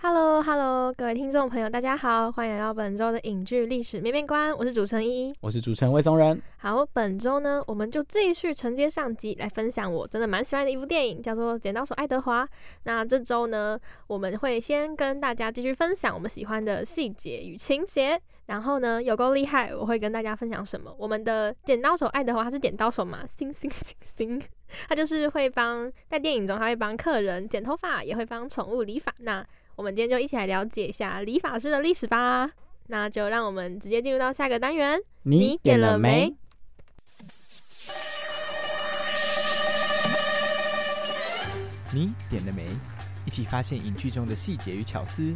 Hello，Hello，各位听众朋友，大家好，欢迎来到本周的影剧历史面面观，我是主持人依依，我是主持人魏松仁。好，本周呢，我们就继续承接上集来分享我真的蛮喜欢的一部电影，叫做《剪刀手爱德华》。那这周呢，我们会先跟大家继续分享我们喜欢的细节与情节，然后呢，有够厉害，我会跟大家分享什么？我们的剪刀手爱德华他是剪刀手嘛？星星星星，他就是会帮在电影中，他会帮客人剪头发，也会帮宠物理发。那我们今天就一起来了解一下理发师的历史吧。那就让我们直接进入到下个单元。你点了没？你点了没？一起发现影剧中的细节与巧思。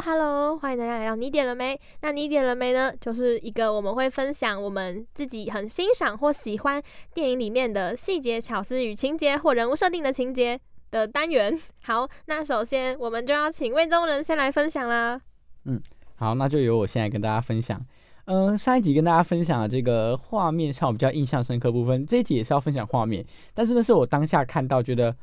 Hello，欢迎大家来到你点了没？那你点了没呢？就是一个我们会分享我们自己很欣赏或喜欢电影里面的细节、巧思与情节或人物设定的情节的单元。好，那首先我们就要请魏中人先来分享啦。嗯，好，那就由我现在跟大家分享。嗯，上一集跟大家分享的这个画面上比较印象深刻部分，这一集也是要分享画面，但是那是我当下看到觉得。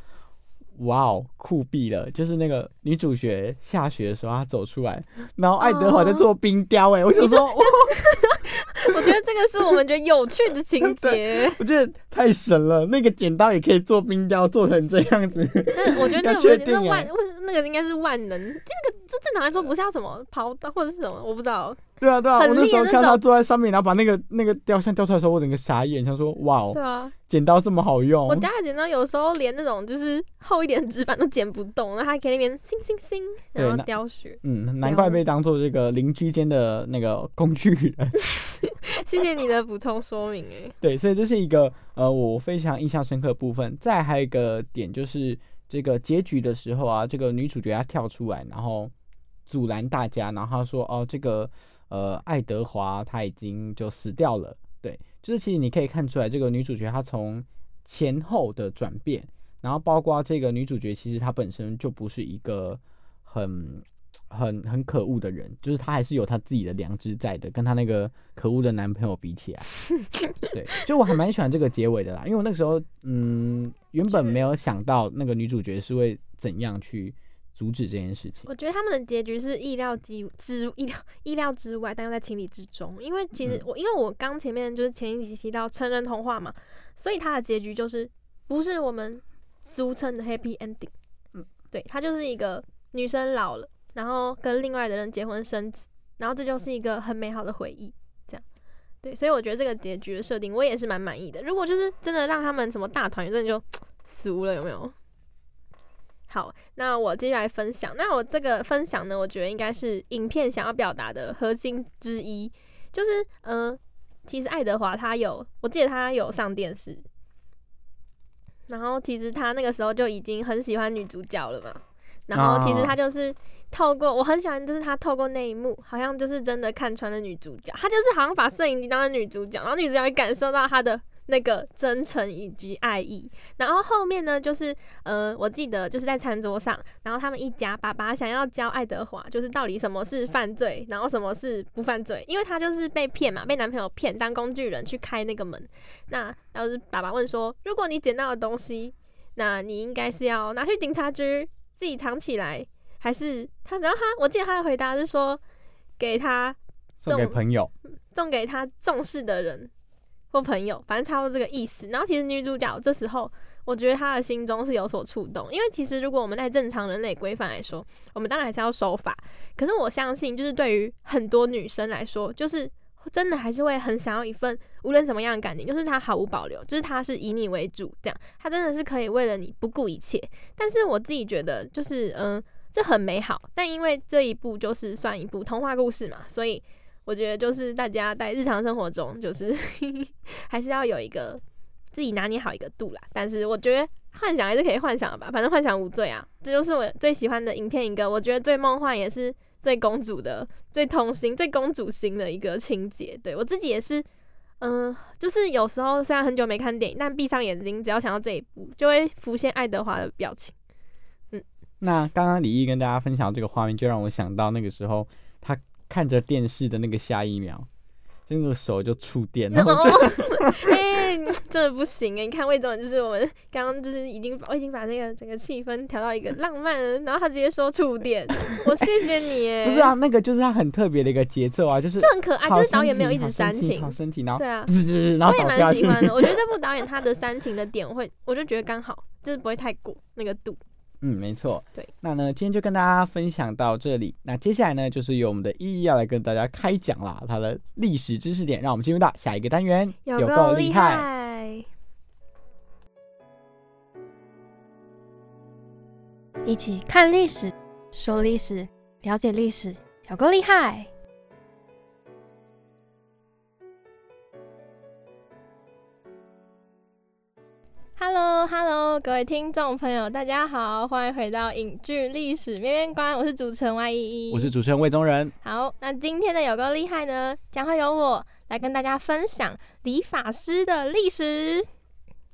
哇哦，酷毙了！就是那个女主角下雪的时候，她走出来，然后爱德华在做冰雕，哎，我想说，我觉得这个是我们觉得有趣的情节，我觉得太神了。那个剪刀也可以做冰雕，做成这样子。这我觉得那个 不是万，那个应该是万能。这个就正常来说不是要什么刨刀或者是什么，我不知道。对啊对啊，我那时候看他坐在上面，然后把那个那个雕像雕出来的时候，我整个傻眼，想说哇哦，对啊，剪刀这么好用。我家的剪刀有时候连那种就是厚一点纸板都剪不动，然后还可以那边星星星，然后雕雪。嗯，难怪被当做这个邻居间的那个工具人。谢谢你的补充说明，哎。对，所以这是一个呃我非常印象深刻的部分。再还有一个点就是这个结局的时候啊，这个女主角她跳出来，然后阻拦大家，然后她说哦这个。呃，爱德华他已经就死掉了。对，就是其实你可以看出来，这个女主角她从前后的转变，然后包括这个女主角其实她本身就不是一个很很很可恶的人，就是她还是有她自己的良知在的，跟她那个可恶的男朋友比起来，对，就我还蛮喜欢这个结尾的啦，因为我那个时候嗯原本没有想到那个女主角是会怎样去。阻止这件事情，我觉得他们的结局是意料之之意料意料之外，但又在情理之中。因为其实我因为我刚前面就是前一集提到成人童话嘛，所以它的结局就是不是我们俗称的 happy ending。嗯，对，它就是一个女生老了，然后跟另外的人结婚生子，然后这就是一个很美好的回忆。这样，对，所以我觉得这个结局的设定我也是蛮满意的。如果就是真的让他们什么大团圆，真的就 俗了，有没有？好，那我接下来分享。那我这个分享呢，我觉得应该是影片想要表达的核心之一，就是，嗯，其实爱德华他有，我记得他有上电视，然后其实他那个时候就已经很喜欢女主角了嘛。然后其实他就是透过，我很喜欢，就是他透过那一幕，好像就是真的看穿了女主角，他就是好像把摄影机当成女主角，然后女主角会感受到他的。那个真诚以及爱意，然后后面呢，就是呃，我记得就是在餐桌上，然后他们一家爸爸想要教爱德华，就是到底什么是犯罪，然后什么是不犯罪，因为他就是被骗嘛，被男朋友骗当工具人去开那个门。那然后是爸爸问说，如果你捡到的东西，那你应该是要拿去警察局自己藏起来，还是他？然后他，我记得他的回答是说，给他送给朋友，送给他重视的人。或朋友，反正差不多这个意思。然后其实女主角这时候，我觉得她的心中是有所触动，因为其实如果我们在正常人类规范来说，我们当然还是要守法。可是我相信，就是对于很多女生来说，就是真的还是会很想要一份无论什么样的感情，就是她毫无保留，就是她是以你为主，这样她真的是可以为了你不顾一切。但是我自己觉得，就是嗯，这很美好，但因为这一部就是算一部童话故事嘛，所以。我觉得就是大家在日常生活中，就是 还是要有一个自己拿捏好一个度啦。但是我觉得幻想还是可以幻想的吧，反正幻想无罪啊。这就是我最喜欢的影片一个，我觉得最梦幻也是最公主的、最童心、最公主心的一个情节。对我自己也是，嗯，就是有时候虽然很久没看电影，但闭上眼睛，只要想到这一部，就会浮现爱德华的表情。嗯，那刚刚李毅跟大家分享这个画面，就让我想到那个时候他。看着电视的那个下一秒，就那个手就触电，然后就，哎，真的不行哎！你看魏总，就是我们刚刚就是已经我已经把那个整个气氛调到一个浪漫，然后他直接说触电，我谢谢你哎！不是啊，那个就是他很特别的一个节奏啊，就是就很可爱，就是导演没有一直煽情，好深情，然后对啊，然后我也蛮喜欢的。我觉得这部导演他的煽情的点会，我就觉得刚好，就是不会太过那个度。嗯，没错。对，那呢，今天就跟大家分享到这里。那接下来呢，就是由我们的依依要来跟大家开讲啦，它的历史知识点。让我们进入到下一个单元，有够厉害！一起看历史，说历史，了解历史，有够厉害！Hello，Hello，各位听众朋友，大家好，欢迎回到影剧历史面面观，我是主持人 Y 依依，我是主持人魏宗仁。好，那今天的有够厉害呢，将会由我来跟大家分享理发师的历史。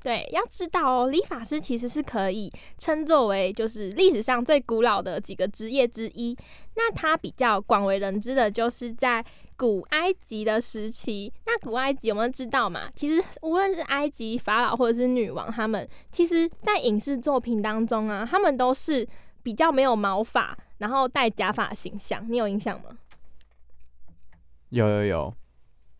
对，要知道哦，理发师其实是可以称作为就是历史上最古老的几个职业之一。那它比较广为人知的就是在。古埃及的时期，那古埃及有没有知道嘛？其实无论是埃及法老或者是女王，他们其实在影视作品当中啊，他们都是比较没有毛发，然后戴假发形象。你有印象吗？有有有，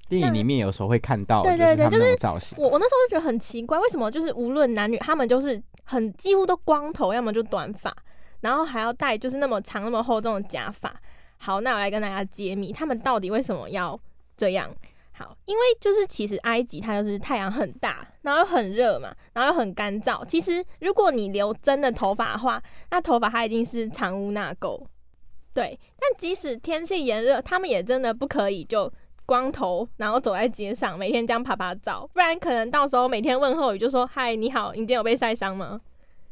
电影里面有时候会看到，对对对，就是造型。我我那时候就觉得很奇怪，为什么就是无论男女，他们就是很几乎都光头，要么就短发，然后还要戴就是那么长那么厚重的假发。好，那我来跟大家揭秘，他们到底为什么要这样？好，因为就是其实埃及它就是太阳很大，然后又很热嘛，然后又很干燥。其实如果你留真的头发的话，那头发它一定是藏污纳垢。对，但即使天气炎热，他们也真的不可以就光头，然后走在街上，每天这样啪啪照，不然可能到时候每天问候语就说：“嗨，你好，你今天有被晒伤吗？”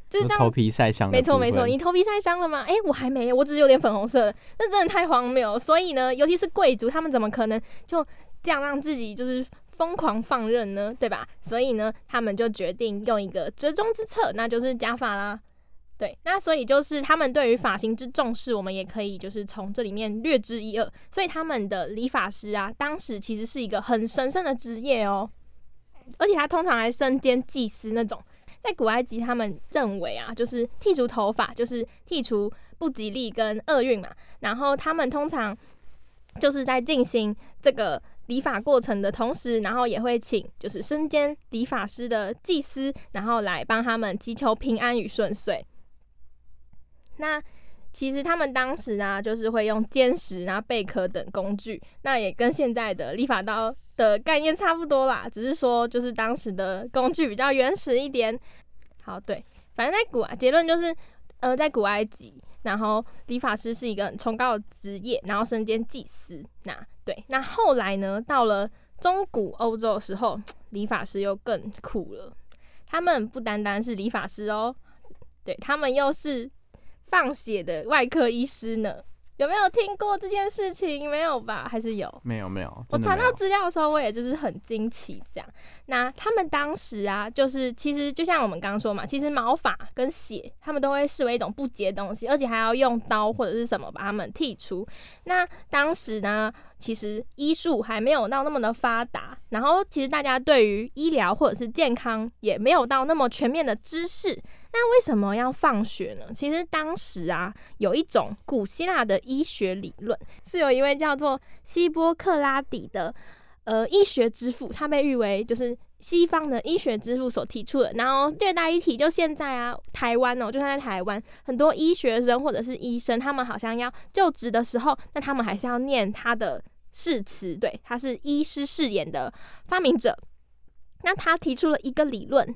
就是这样，头皮晒伤。没错没错，你头皮晒伤了吗？哎，我还没，我只是有点粉红色，那真的太荒谬。所以呢，尤其是贵族，他们怎么可能就这样让自己就是疯狂放任呢？对吧？所以呢，他们就决定用一个折中之策，那就是假发啦。对，那所以就是他们对于发型之重视，我们也可以就是从这里面略知一二。所以他们的理发师啊，当时其实是一个很神圣的职业哦，而且他通常还身兼祭司那种。在古埃及，他们认为啊，就是剔除头发，就是剔除不吉利跟厄运嘛。然后他们通常就是在进行这个理发过程的同时，然后也会请就是身兼理发师的祭司，然后来帮他们祈求平安与顺遂。那其实他们当时啊，就是会用尖石、然后贝壳等工具，那也跟现在的理发刀。的概念差不多啦，只是说就是当时的工具比较原始一点。好，对，反正在古啊结论就是，呃，在古埃及，然后理发师是一个很崇高的职业，然后身兼祭司。那对，那后来呢，到了中古欧洲的时候，理发师又更酷了。他们不单单是理发师哦，对他们又是放血的外科医师呢。有没有听过这件事情？没有吧？还是有？没有没有。我查到资料的时候，我也就是很惊奇这样。那他们当时啊，就是其实就像我们刚刚说嘛，其实毛发跟血，他们都会视为一种不洁的东西，而且还要用刀或者是什么把它们剔除。那当时呢，其实医术还没有到那么的发达，然后其实大家对于医疗或者是健康也没有到那么全面的知识。那为什么要放血呢？其实当时啊，有一种古希腊的医学理论，是有一位叫做希波克拉底的呃医学之父，他被誉为就是西方的医学之父所提出的。然后略带一提，就现在啊，台湾哦，就算在台湾，很多医学生或者是医生，他们好像要就职的时候，那他们还是要念他的誓词，对，他是医师誓言的发明者。那他提出了一个理论，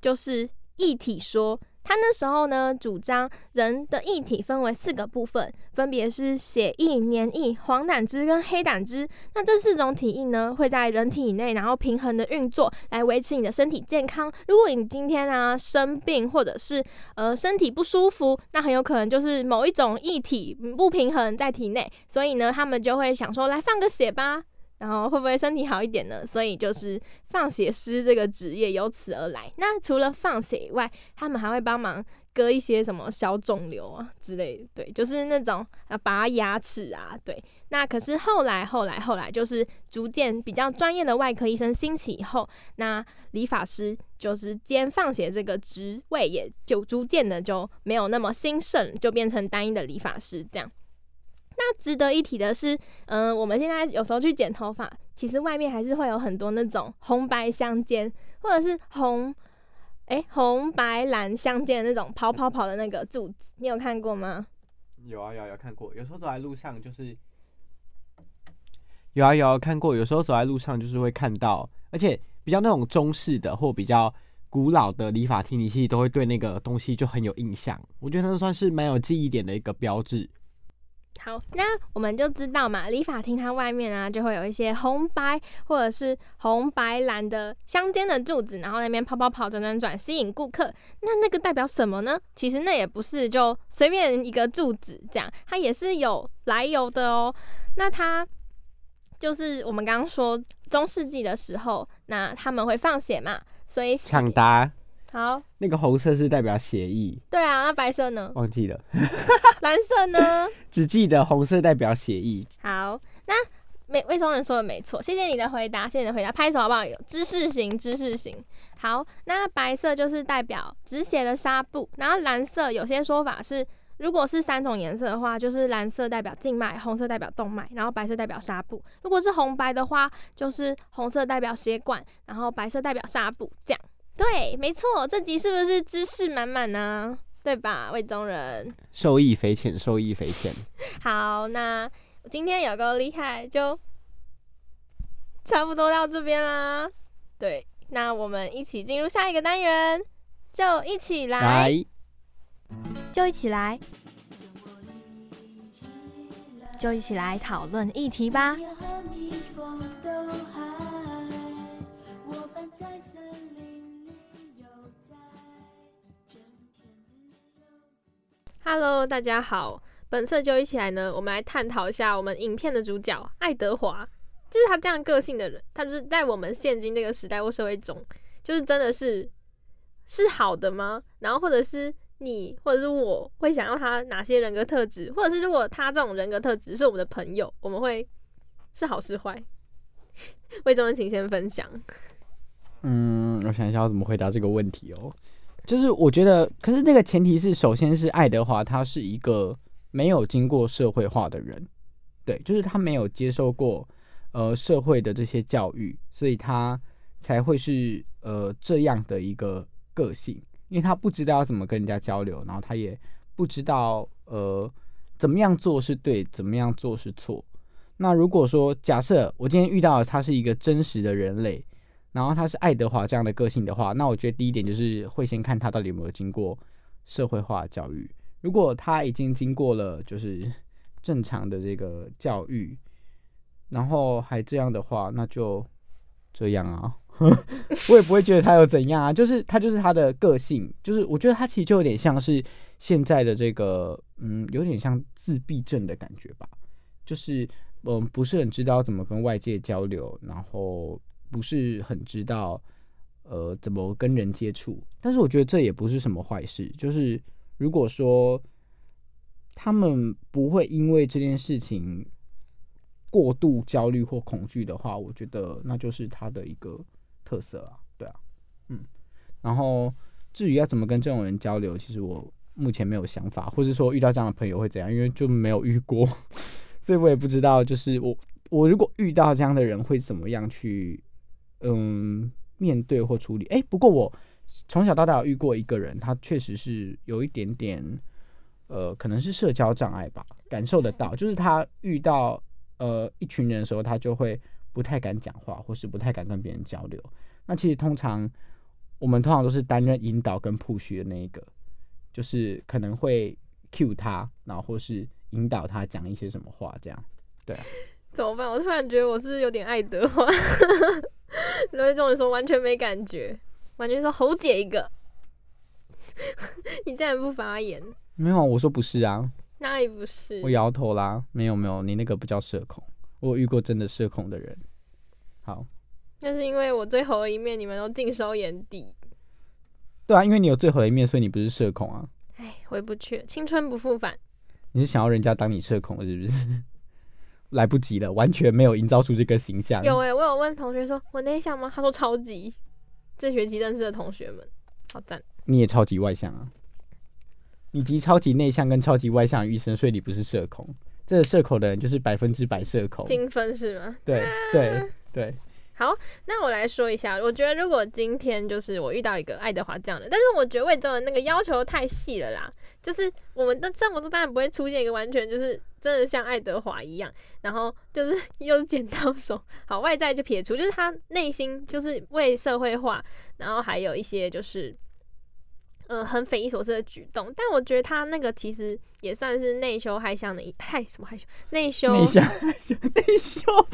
就是一体说。他那时候呢，主张人的液体分为四个部分，分别是血液、黏液、黄胆汁跟黑胆汁。那这四种体液呢，会在人体内，然后平衡的运作，来维持你的身体健康。如果你今天啊生病，或者是呃身体不舒服，那很有可能就是某一种液体不平衡在体内。所以呢，他们就会想说，来放个血吧。然后会不会身体好一点呢？所以就是放血师这个职业由此而来。那除了放血以外，他们还会帮忙割一些什么小肿瘤啊之类的。对，就是那种啊拔牙齿啊。对，那可是后来后来后来，就是逐渐比较专业的外科医生兴起以后，那理发师就是兼放血这个职位也就逐渐的就没有那么兴盛，就变成单一的理发师这样。那值得一提的是，嗯，我们现在有时候去剪头发，其实外面还是会有很多那种红白相间，或者是红，哎，红白蓝相间的那种跑跑跑的那个柱子，你有看过吗？有啊，有有看过。有时候走在路上就是有啊有啊看过。有时候走在路上就是会看到，而且比较那种中式的或比较古老的理发厅，你其实都会对那个东西就很有印象。我觉得那算是蛮有记忆点的一个标志。好，那我们就知道嘛，理发厅它外面啊，就会有一些红白或者是红白蓝的相间的柱子，然后那边跑跑跑、转转转，吸引顾客。那那个代表什么呢？其实那也不是就随便一个柱子这样，它也是有来由的哦。那它就是我们刚刚说中世纪的时候，那他们会放血嘛，所以抢答。好，那个红色是代表血液。对啊，那白色呢？忘记了。蓝色呢？只记得红色代表血液。好，那没魏松人说的没错，谢谢你的回答，谢谢你的回答，拍手好不好？有知识型，知识型。好，那白色就是代表止血的纱布，然后蓝色有些说法是，如果是三种颜色的话，就是蓝色代表静脉，红色代表动脉，然后白色代表纱布。如果是红白的话，就是红色代表血管，然后白色代表纱布，这样。对，没错，这集是不是知识满满呢？对吧，魏宗仁？受益匪浅，受益匪浅。好，那今天有够厉害，就差不多到这边啦。对，那我们一起进入下一个单元，就一起来，就一起来，就一起来讨论议题吧。Hello，大家好。本次就一起来呢，我们来探讨一下我们影片的主角爱德华，就是他这样个性的人，他就是在我们现今这个时代或社会中，就是真的是是好的吗？然后或者是你或者是我会想要他哪些人格特质，或者是如果他这种人格特质是我们的朋友，我们会是好是坏？魏中人，请先分享。嗯，我想一下要怎么回答这个问题哦。就是我觉得，可是那个前提是，首先是爱德华他是一个没有经过社会化的人，对，就是他没有接受过呃社会的这些教育，所以他才会是呃这样的一个个性，因为他不知道要怎么跟人家交流，然后他也不知道呃怎么样做是对，怎么样做是错。那如果说假设我今天遇到他是一个真实的人类。然后他是爱德华这样的个性的话，那我觉得第一点就是会先看他到底有没有经过社会化教育。如果他已经经过了就是正常的这个教育，然后还这样的话，那就这样啊，我也不会觉得他有怎样啊。就是他就是他的个性，就是我觉得他其实就有点像是现在的这个，嗯，有点像自闭症的感觉吧。就是嗯，不是很知道怎么跟外界交流，然后。不是很知道，呃，怎么跟人接触，但是我觉得这也不是什么坏事。就是如果说他们不会因为这件事情过度焦虑或恐惧的话，我觉得那就是他的一个特色啊，对啊，嗯。然后至于要怎么跟这种人交流，其实我目前没有想法，或者说遇到这样的朋友会怎样，因为就没有遇过，所以我也不知道。就是我。我如果遇到这样的人，会怎么样去嗯面对或处理？哎、不过我从小到大有遇过一个人，他确实是有一点点呃，可能是社交障碍吧，感受得到，就是他遇到呃一群人的时候，他就会不太敢讲话，或是不太敢跟别人交流。那其实通常我们通常都是担任引导跟 push 的那一个，就是可能会 cue 他，然后或是引导他讲一些什么话，这样。怎么办？我突然觉得我是不是有点爱德华？刘一中说完全没感觉，完全说侯姐一个，你竟然不发言，没有啊，我说不是啊，那也不是？我摇头啦，没有没有，你那个不叫社恐，我有遇过真的社恐的人。好，那是因为我最后的一面你们都尽收眼底，对啊，因为你有最后的一面，所以你不是社恐啊，哎，回不去了，青春不复返。你是想要人家当你社恐是不是？来不及了，完全没有营造出这个形象。有哎、我有问同学说我内向吗？他说超级。这学期认识的同学们，好赞。你也超级外向啊，你集超级内向跟超级外向于一身，所以你不是社恐。这个社恐的人就是百分之百社恐。精分是吗？对对对，好，那我来说一下，我觉得如果今天就是我遇到一个爱德华这样的，但是我觉得魏征的那个要求太细了啦，就是我们的生活中当然不会出现一个完全就是真的像爱德华一样，然后就是又是剪刀手，好外在就撇除，就是他内心就是为社会化，然后还有一些就是。嗯，很匪夷所思的举动，但我觉得他那个其实也算是内羞害相的一害什么害羞内羞内向内 羞，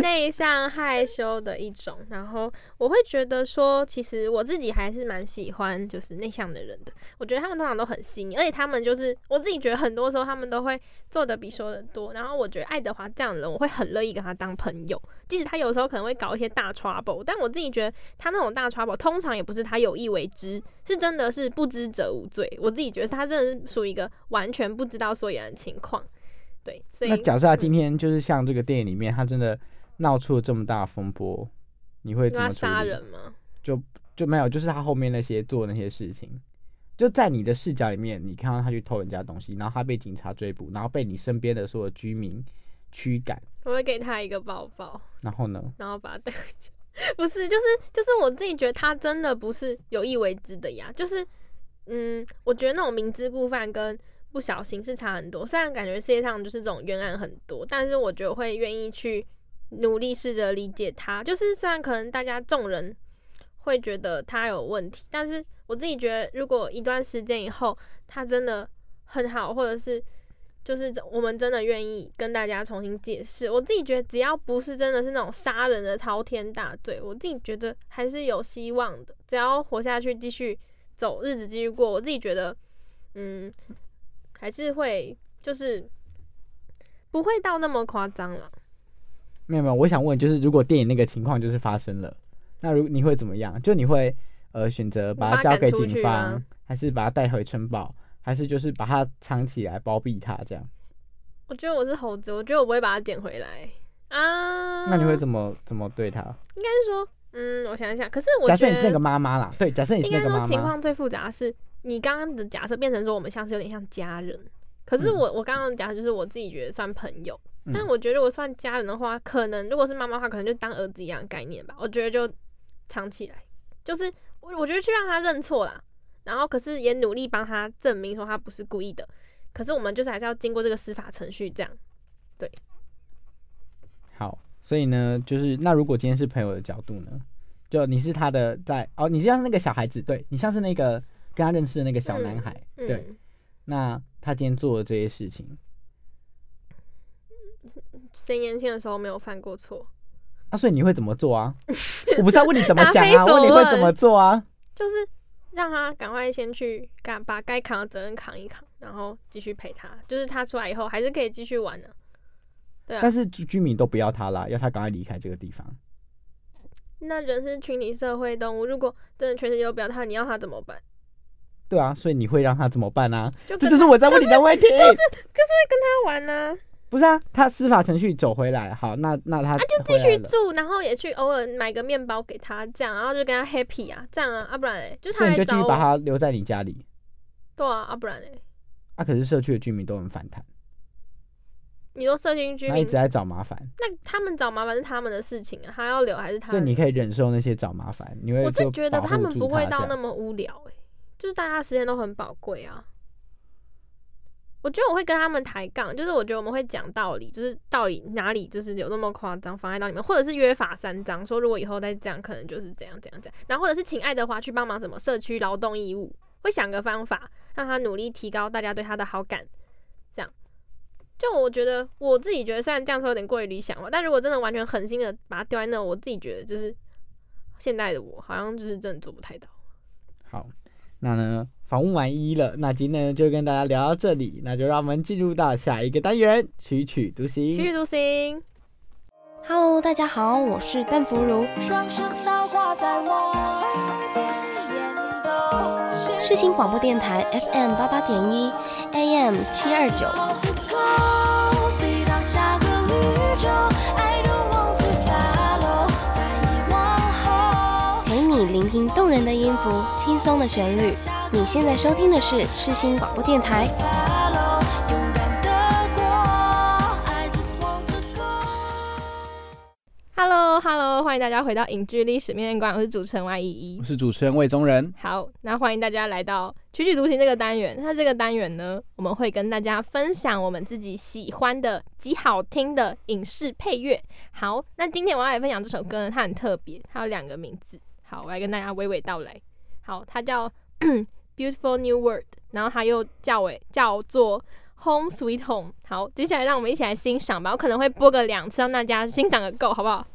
内向害羞的一种。然后我会觉得说，其实我自己还是蛮喜欢就是内向的人的。我觉得他们通常都很细腻，而且他们就是我自己觉得很多时候他们都会做的比说的多。然后我觉得爱德华这样的人，我会很乐意跟他当朋友，即使他有时候可能会搞一些大 trouble，但我自己觉得他那种大 trouble 通常也不是他有意为之，是真的是不知者无罪。我自己觉得他真的是属于一个完全不知道所以然的情况。对，所以那假设他今天就是像这个电影里面，他真的闹出了这么大风波，你会怎么杀人？吗？就就没有，就是他后面那些做那些事情，就在你的视角里面，你看到他去偷人家东西，然后他被警察追捕，然后被你身边的所有居民驱赶，我会给他一个抱抱。然后呢？然后把他带回家。不是，就是就是我自己觉得他真的不是有意为之的呀。就是，嗯，我觉得那种明知故犯跟不小心是差很多。虽然感觉世界上就是这种冤案很多，但是我觉得会愿意去努力试着理解他。就是虽然可能大家众人会觉得他有问题，但是我自己觉得，如果一段时间以后他真的很好，或者是就是我们真的愿意跟大家重新解释。我自己觉得，只要不是真的是那种杀人的滔天大罪，我自己觉得还是有希望的。只要活下去，继续走日子，继续过，我自己觉得，嗯，还是会就是不会到那么夸张了。没有没有，我想问，就是如果电影那个情况就是发生了，那如你会怎么样？就你会呃选择把它交给警方，还是把它带回城堡，还是就是把它藏起来包庇它这样？我觉得我是猴子，我觉得我不会把它捡回来啊。那你会怎么怎么对它？应该是说，嗯，我想一想，可是我觉得假设你是那个妈妈啦，对，假设你是那个妈妈，说情况最复杂的是，你刚刚的假设变成说我们像是有点像家人，可是我、我刚刚的假设就是我自己觉得算朋友，嗯但我觉得如果算家人的话，可能如果是妈妈的话，可能就当儿子一样的概念吧。我觉得就藏起来，就是我我觉得去让他认错啦，然后可是也努力帮他证明说他不是故意的，可是我们就是还是要经过这个司法程序这样。对好，所以呢，就是那如果今天是朋友的角度呢，就你是他的在哦，你就像是那个小孩子，对你像是那个跟他认识的那个小男孩，嗯，对，那他今天做的这些事情，谁年轻的时候没有犯过错？那、所以你会怎么做啊？我不是要问你怎么想啊，问你会怎么做啊？就是让他赶快先去干把该扛的责任扛一扛，然后继续陪他。就是他出来以后还是可以继续玩的、对啊但，是居居民都不要他啦，要他赶快离开这个地方。那人是群体社会动物，如果真的全世界都不要他，你要他怎么办？对啊，所以你会让他怎么办啊？就这就是我在问你的问题。就是就是会跟他玩呢、不是啊，他司法程序走回来，好，那那他啊，就继续住，然后也去偶尔买个面包给他，这样，然后就跟他 happy 啊，这样啊，啊不然嘞，就他就继续把他留在你家里。对啊，啊不然嘞，啊，可是社区的居民都很反弹。你说社区居民一直，在找麻烦，那他们找麻烦是他们的事情啊，他要留还是他的所以你可以忍受那些找麻烦，你会我是觉得他们不会到那么无聊、欸，就是大家时间都很宝贵啊。我觉得我会跟他们抬杠，就是我觉得我们会讲道理，就是道理哪里就是有那么夸张妨碍到你们，或者是约法三章，说如果以后再这样，可能就是这样这样这样，然后或者是请爱德华去帮忙什么社区劳动义务，会想个方法让他努力提高大家对他的好感，这样。就我觉得我自己觉得，虽然这样说有点过于理想嘛，但如果真的完全狠心的把他丢在那，我自己觉得就是现在的我好像就是真的做不太到。好，那呢，访问完一了，那今天呢就跟大家聊到这里，那就让我们进入到下一个单元，曲曲独行。曲曲独行，Hello，大家好，我是邓福如。世新广播电台 FM 八八点一，AM 七二九。听动人的音符，轻松的旋律。你现在收听的是世新广播电台。Follow，勇敢的过，I just want to go。Hello Hello，欢迎大家回到影剧历史面面观，我是主持人 Y 依依我。是主持人魏宗仁。好，那欢迎大家来到曲曲独行这个单元。那这个单元呢，我们会跟大家分享我们自己喜欢的极好听的影视配乐。好，那今天我要来分享这首歌呢，它很特别，它有两个名字。好，我来跟大家娓娓道来。好，它叫 Beautiful New World，然后它又叫为叫做 Home Sweet Home。好，接下来让我们一起来欣赏吧。我可能会播个两次，让大家欣赏个够，好不好？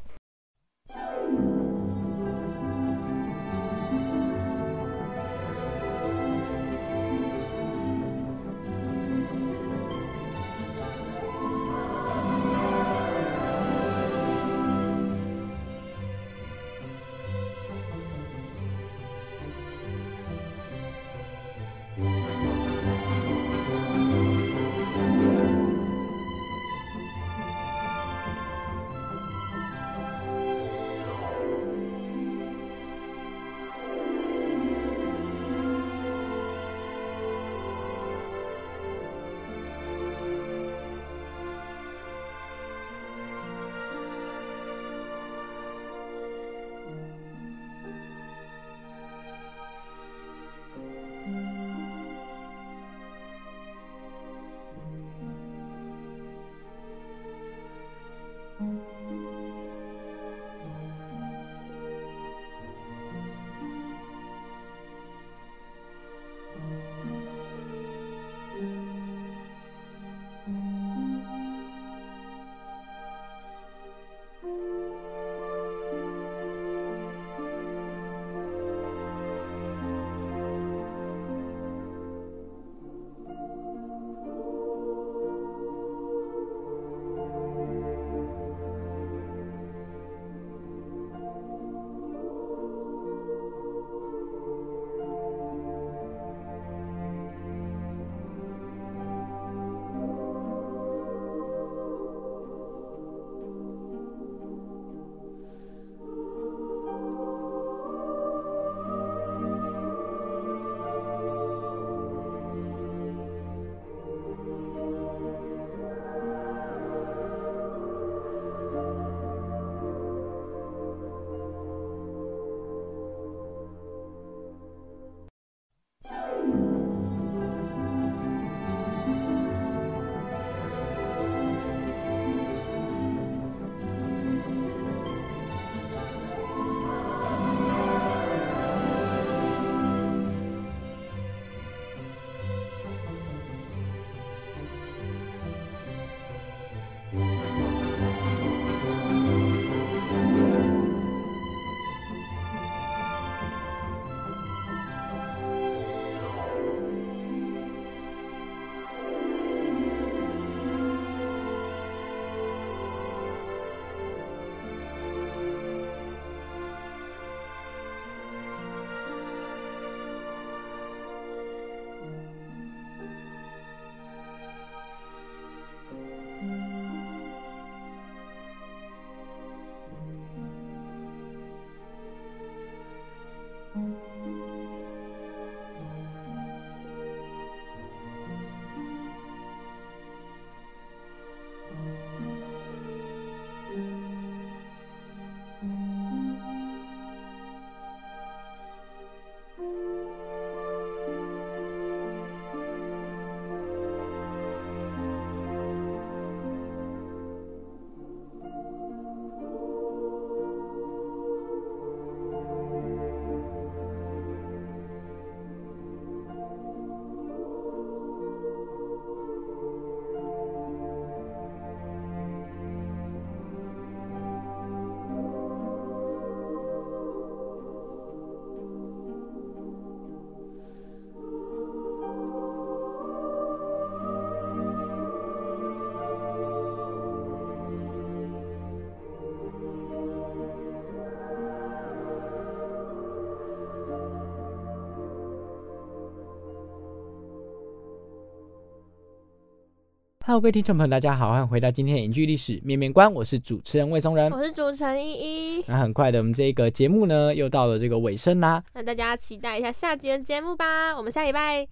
Hello，各位听众朋友，大家好，欢迎回到今天的影剧历史面面观，我是主持人魏松仁。我是主持人依依，那很快的，我们这个节目呢又到了这个尾声啦。那大家期待一下下集的节目吧。我们下礼拜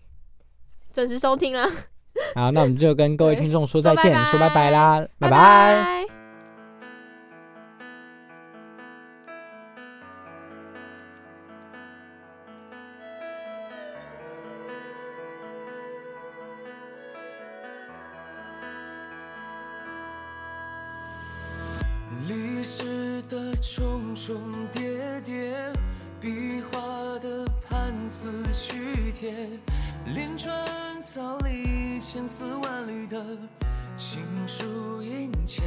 准时收听了，好，那我们就跟各位对听众说再见，说拜拜说拜拜啦，拜拜拜叠壁，画的盘丝曲帖，连川草里千丝万缕的情书殷切。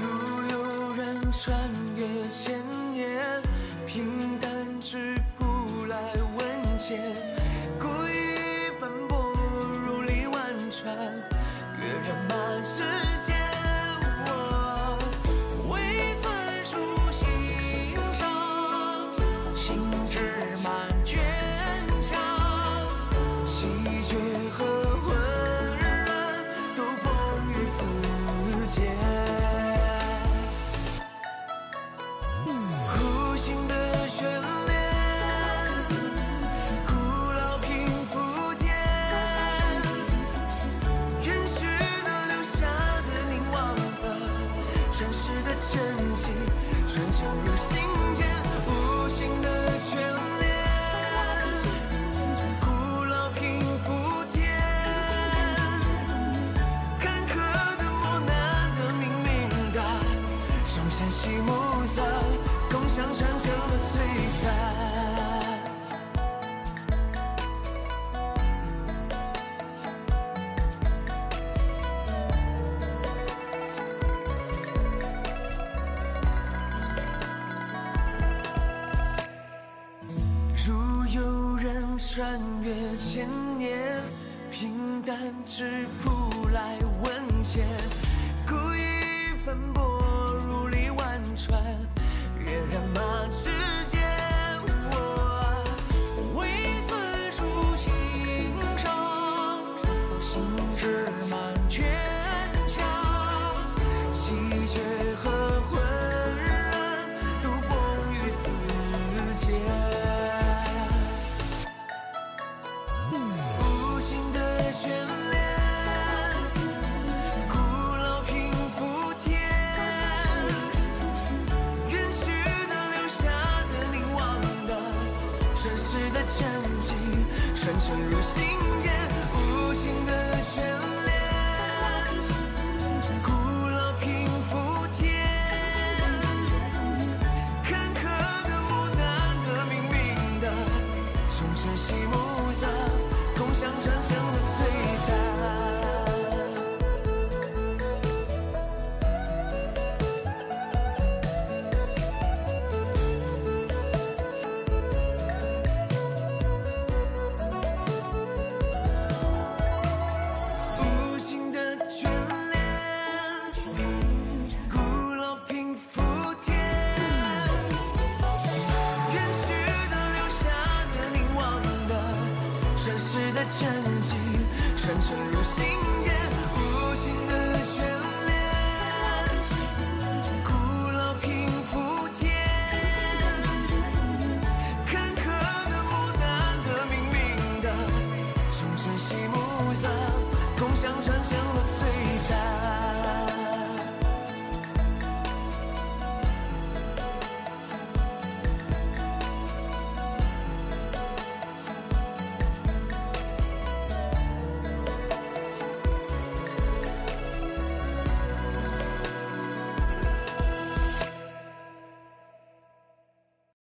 如有人穿越千年，平淡质朴来问笺，故意奔波如历万川，跃然满世传承入千年，平淡质朴来问笺，故意奔波如历万川，跃然满世间。我为寸书欣赏，心志满沉入心